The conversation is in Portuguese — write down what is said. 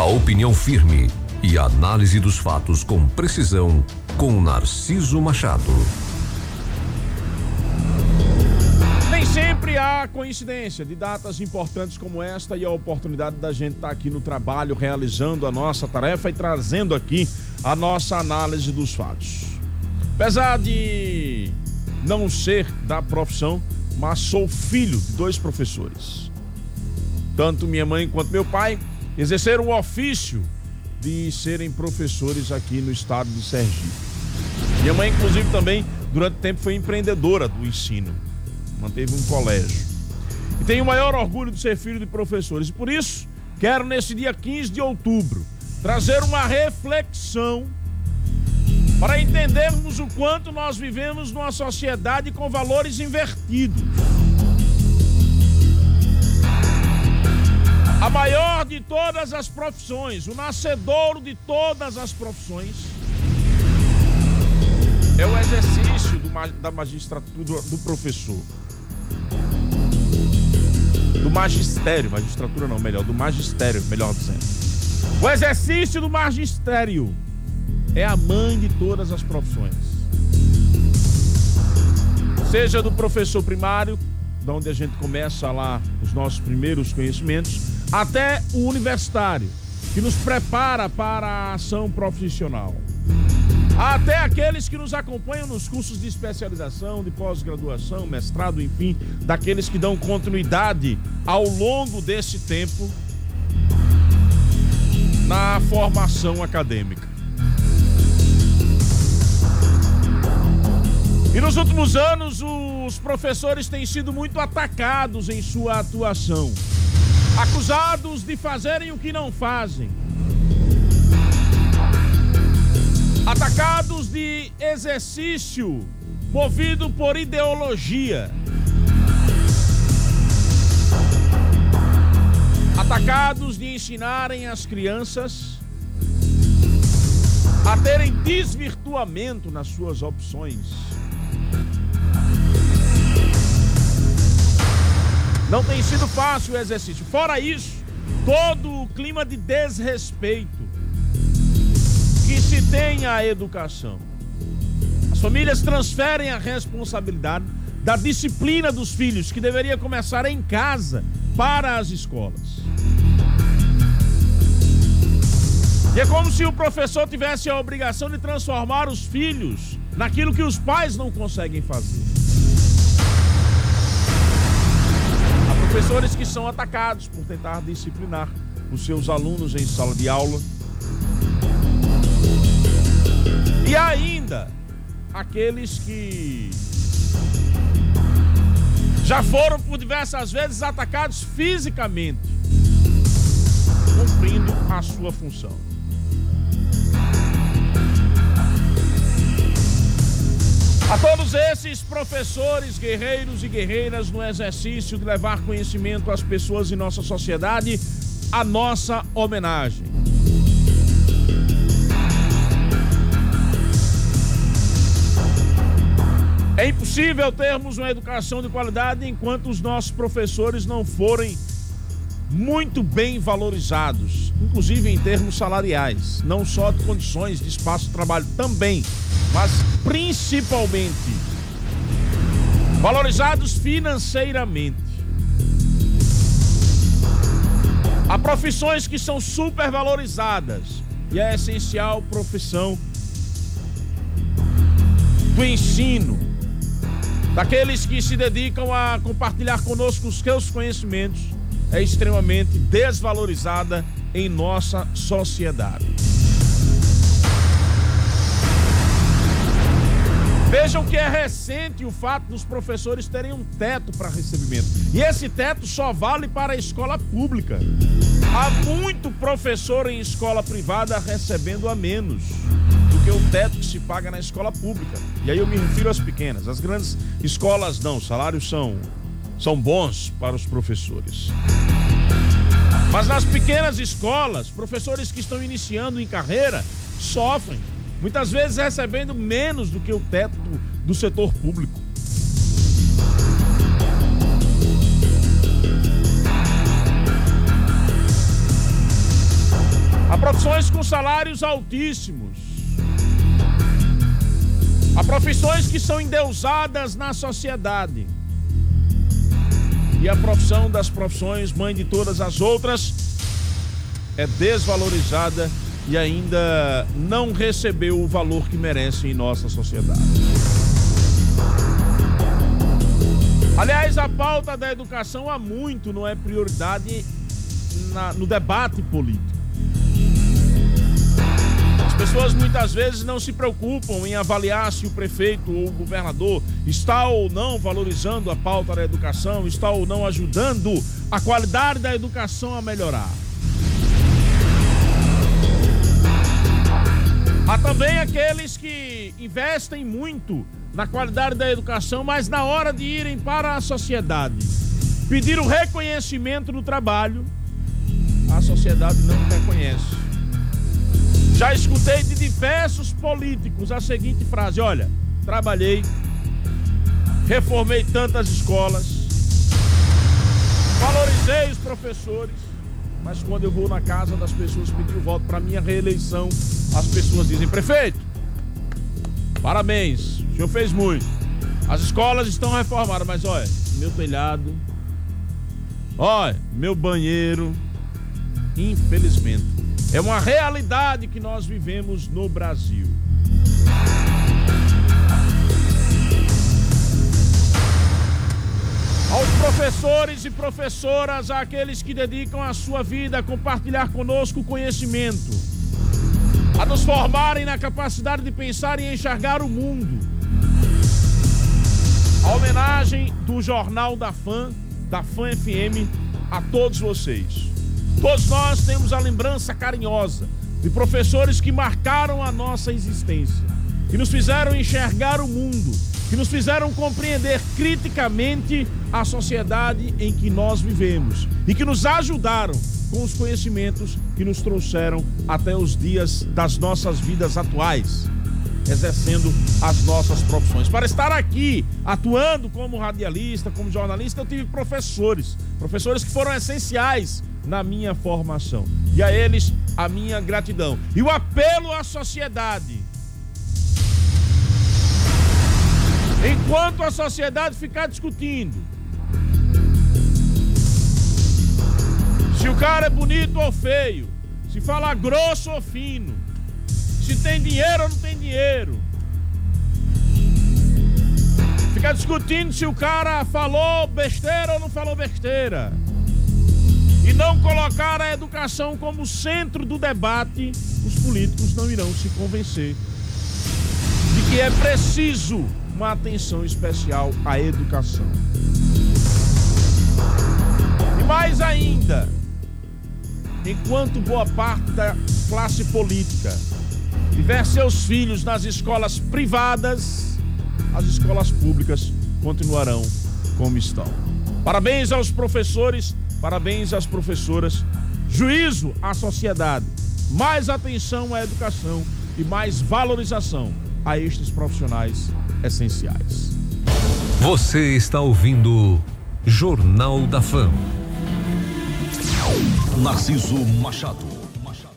A opinião firme e a análise dos fatos com precisão com Narciso Machado. Nem sempre há coincidência de datas importantes como esta e a oportunidade da gente estar aqui no trabalho realizando a nossa tarefa e trazendo aqui a nossa análise dos fatos. Apesar de não ser da profissão, mas sou filho de dois professores. Tanto minha mãe quanto meu pai exerceram o ofício de serem professores aqui no estado de Sergipe. Minha mãe, inclusive, também, durante tempo, foi empreendedora do ensino. Manteve um colégio. E tenho o maior orgulho de ser filho de professores. E por isso, quero, nesse dia 15 de outubro, trazer uma reflexão para entendermos o quanto nós vivemos numa sociedade com valores invertidos. A maior de todas as profissões, o nascedouro de todas as profissões, é o exercício do, da magistratura do professor. Do magistério, magistratura não, melhor, do magistério, melhor dizendo. O exercício do magistério é a mãe de todas as profissões. Seja do professor primário, de onde a gente começa lá os nossos primeiros conhecimentos, até o universitário, que nos prepara para a ação profissional. Até aqueles que nos acompanham nos cursos de especialização, de pós-graduação, mestrado, enfim, daqueles que dão continuidade ao longo desse tempo na formação acadêmica. E nos últimos anos, os professores têm sido muito atacados em sua atuação, acusados de fazerem o que não fazem, atacados de exercício movido por ideologia, atacados de ensinarem as crianças a terem desvirtuamento nas suas opções Não tem sido fácil o exercício. Fora isso, todo o clima de desrespeito que se tem à educação. As famílias transferem a responsabilidade da disciplina dos filhos, que deveria começar em casa, para as escolas. E é como se o professor tivesse a obrigação de transformar os filhos naquilo que os pais não conseguem fazer. Professores que são atacados por tentar disciplinar os seus alunos em sala de aula. E ainda aqueles que já foram por diversas vezes atacados fisicamente, cumprindo a sua função. Todos esses professores, guerreiros e guerreiras no exercício de levar conhecimento às pessoas em nossa sociedade, a nossa homenagem. É impossível termos uma educação de qualidade enquanto os nossos professores não forem muito bem valorizados, inclusive em termos salariais, não só de condições de espaço de trabalho também mas principalmente valorizados financeiramente. Há profissões que são supervalorizadas e é essencial profissão do ensino, daqueles que se dedicam a compartilhar conosco os seus conhecimentos, é extremamente desvalorizada em nossa sociedade. Vejam que é recente o fato dos professores terem um teto para recebimento. E esse teto só vale para a escola pública. Há muito professor em escola privada recebendo a menos do que o teto que se paga na escola pública. E aí eu me refiro às pequenas. As grandes escolas não, os salários são, são bons para os professores. Mas nas pequenas escolas, professores que estão iniciando em carreira sofrem muitas vezes recebendo menos do que o teto do, setor público. profissões com salários altíssimos. Há profissões que são endeusadas na sociedade. E a profissão das profissões, mãe de todas as outras, é desvalorizada e ainda não recebeu o valor que merece em nossa sociedade. Aliás, a pauta da educação há muito não é prioridade na, no debate político. As pessoas muitas vezes não se preocupam em avaliar se o prefeito ou o governador está ou não valorizando a pauta da educação, está ou não ajudando a qualidade da educação a melhorar. Há também aqueles que investem muito na qualidade da educação, mas na hora de irem para a sociedade pedir o reconhecimento do trabalho, a sociedade não reconhece. Já escutei de diversos políticos a seguinte frase: olha, trabalhei, reformei tantas escolas, valorizei os professores, mas quando eu vou na casa das pessoas pedir o voto para minha reeleição, as pessoas dizem: prefeito, parabéns, o senhor fez muito. As escolas estão reformadas, mas olha, meu telhado, olha, meu banheiro, infelizmente, é uma realidade que nós vivemos no Brasil. Aos professores e professoras, àqueles que dedicam a sua vida a compartilhar conosco o conhecimento, a nos formarem na capacidade de pensar e enxergar o mundo. A homenagem do Jornal da Fã, da Fã FM, a todos vocês. Todos nós temos a lembrança carinhosa de professores que marcaram a nossa existência, que nos fizeram enxergar o mundo, que nos fizeram compreender criticamente a sociedade em que nós vivemos e que nos ajudaram com os conhecimentos que nos trouxeram até os dias das nossas vidas atuais, exercendo as nossas profissões. Para estar aqui atuando como radialista, como jornalista, eu tive professores, professores que foram essenciais na minha formação. E a eles a minha gratidão. E o apelo à sociedade. Enquanto a sociedade ficar discutindo se o cara é bonito ou feio, se fala grosso ou fino, se tem dinheiro ou não tem dinheiro. Ficar discutindo se o cara falou besteira ou não falou besteira e não colocar a educação como centro do debate, os políticos não irão se convencer de que é preciso uma atenção especial à educação. E mais ainda, enquanto boa parte da classe política tiver seus filhos nas escolas privadas, as escolas públicas continuarão como estão. Parabéns aos professores Parabéns às professoras. Juízo à sociedade. Mais atenção à educação e mais valorização a estes profissionais essenciais. Você está ouvindo Jornal da Fama. Narciso Machado.